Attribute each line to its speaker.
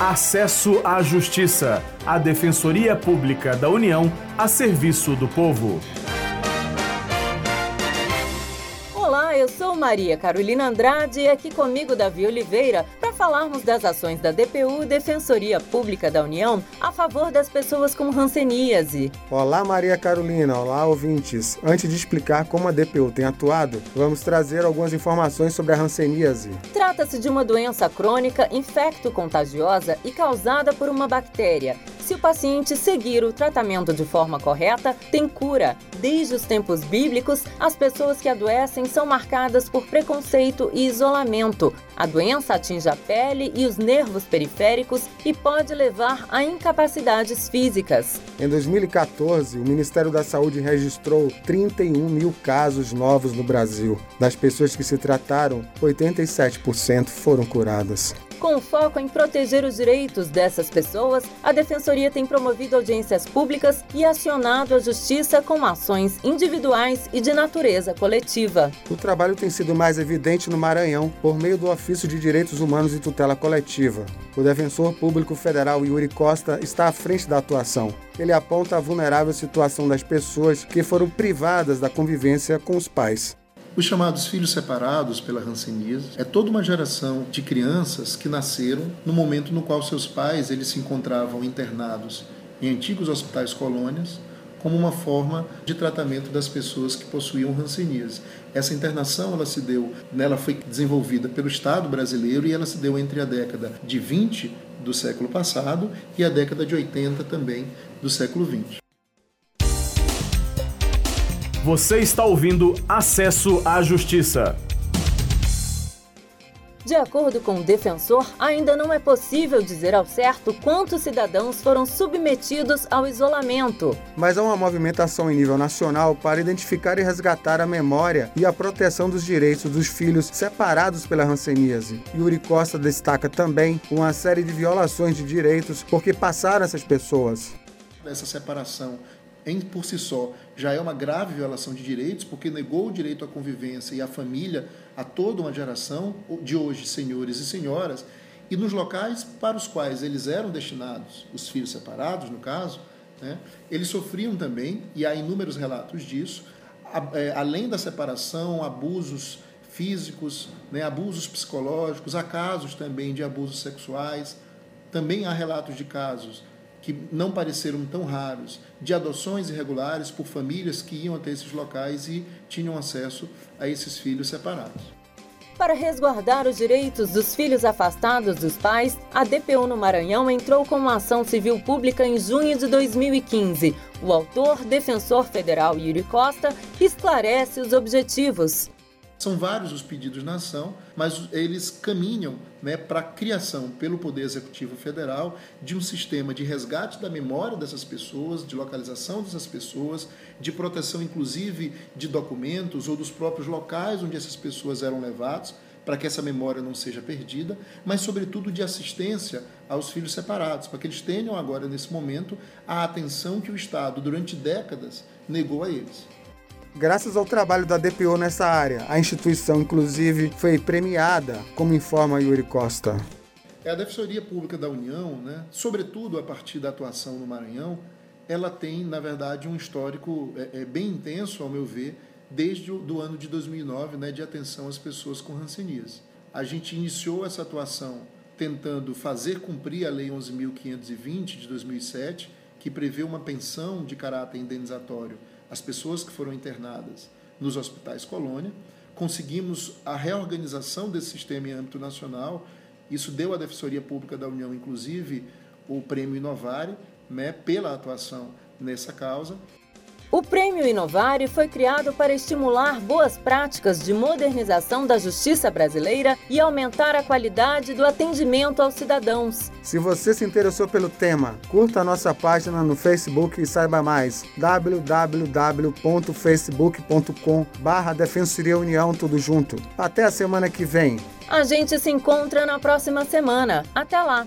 Speaker 1: Acesso à Justiça, a Defensoria Pública da União a serviço do povo.
Speaker 2: Olá, eu sou Maria Carolina Andrade e aqui comigo Davi Oliveira falarmos das ações da DPU Defensoria Pública da União a favor das pessoas com hanseníase.
Speaker 3: Olá Maria Carolina, olá ouvintes. Antes de explicar como a DPU tem atuado, vamos trazer algumas informações sobre a hanseníase.
Speaker 2: Trata-se de uma doença crônica infecto-contagiosa e causada por uma bactéria se o paciente seguir o tratamento de forma correta, tem cura. Desde os tempos bíblicos, as pessoas que adoecem são marcadas por preconceito e isolamento. A doença atinge a pele e os nervos periféricos e pode levar a incapacidades físicas.
Speaker 3: Em 2014, o Ministério da Saúde registrou 31 mil casos novos no Brasil. Das pessoas que se trataram, 87% foram curadas.
Speaker 2: Com foco em proteger os direitos dessas pessoas, a Defensoria tem promovido audiências públicas e acionado a Justiça com ações individuais e de natureza coletiva.
Speaker 3: O trabalho tem sido mais evidente no Maranhão por meio do Ofício de Direitos Humanos e Tutela Coletiva. O defensor público federal Yuri Costa está à frente da atuação. Ele aponta a vulnerável situação das pessoas que foram privadas da convivência com os pais.
Speaker 4: Os chamados filhos separados pela hanseníase é toda uma geração de crianças que nasceram no momento no qual seus pais eles se encontravam internados em antigos hospitais colônias como uma forma de tratamento das pessoas que possuíam hanseníase. Essa internação ela se deu, ela foi desenvolvida pelo Estado brasileiro e ela se deu entre a década de 20 do século passado e a década de 80 também do século 20.
Speaker 1: Você está ouvindo Acesso à Justiça.
Speaker 2: De acordo com o defensor, ainda não é possível dizer ao certo quantos cidadãos foram submetidos ao isolamento.
Speaker 3: Mas há uma movimentação em nível nacional para identificar e resgatar a memória e a proteção dos direitos dos filhos separados pela hanseníase. Yuri Costa destaca também uma série de violações de direitos porque passaram essas pessoas.
Speaker 4: Essa separação em por si só já é uma grave violação de direitos, porque negou o direito à convivência e à família a toda uma geração de hoje, senhores e senhoras, e nos locais para os quais eles eram destinados, os filhos separados, no caso, né, eles sofriam também, e há inúmeros relatos disso, é, além da separação, abusos físicos, né, abusos psicológicos, há casos também de abusos sexuais, também há relatos de casos que não pareceram tão raros, de adoções irregulares por famílias que iam até esses locais e tinham acesso a esses filhos separados.
Speaker 2: Para resguardar os direitos dos filhos afastados dos pais, a DPU no Maranhão entrou com uma ação civil pública em junho de 2015. O autor, defensor federal Yuri Costa, esclarece os objetivos.
Speaker 4: São vários os pedidos na ação, mas eles caminham né, para a criação pelo Poder Executivo Federal de um sistema de resgate da memória dessas pessoas, de localização dessas pessoas, de proteção inclusive de documentos ou dos próprios locais onde essas pessoas eram levadas, para que essa memória não seja perdida, mas sobretudo de assistência aos filhos separados, para que eles tenham agora nesse momento a atenção que o Estado durante décadas negou a eles.
Speaker 3: Graças ao trabalho da DPO nessa área, a instituição, inclusive, foi premiada, como informa Yuri Costa.
Speaker 4: É a Defensoria Pública da União, né, sobretudo a partir da atuação no Maranhão, ela tem, na verdade, um histórico é, é bem intenso, ao meu ver, desde o do ano de 2009, né, de atenção às pessoas com rancenias. A gente iniciou essa atuação tentando fazer cumprir a Lei 11.520 de 2007, que prevê uma pensão de caráter indenizatório as pessoas que foram internadas nos hospitais colônia. Conseguimos a reorganização desse sistema em âmbito nacional. Isso deu à Defensoria Pública da União, inclusive, o prêmio Inovare, né, pela atuação nessa causa.
Speaker 2: O Prêmio Inovare foi criado para estimular boas práticas de modernização da justiça brasileira e aumentar a qualidade do atendimento aos cidadãos.
Speaker 3: Se você se interessou pelo tema, curta a nossa página no Facebook e saiba mais. www.facebook.com barra Defensoria União Tudo Junto. Até a semana que vem.
Speaker 2: A gente se encontra na próxima semana. Até lá!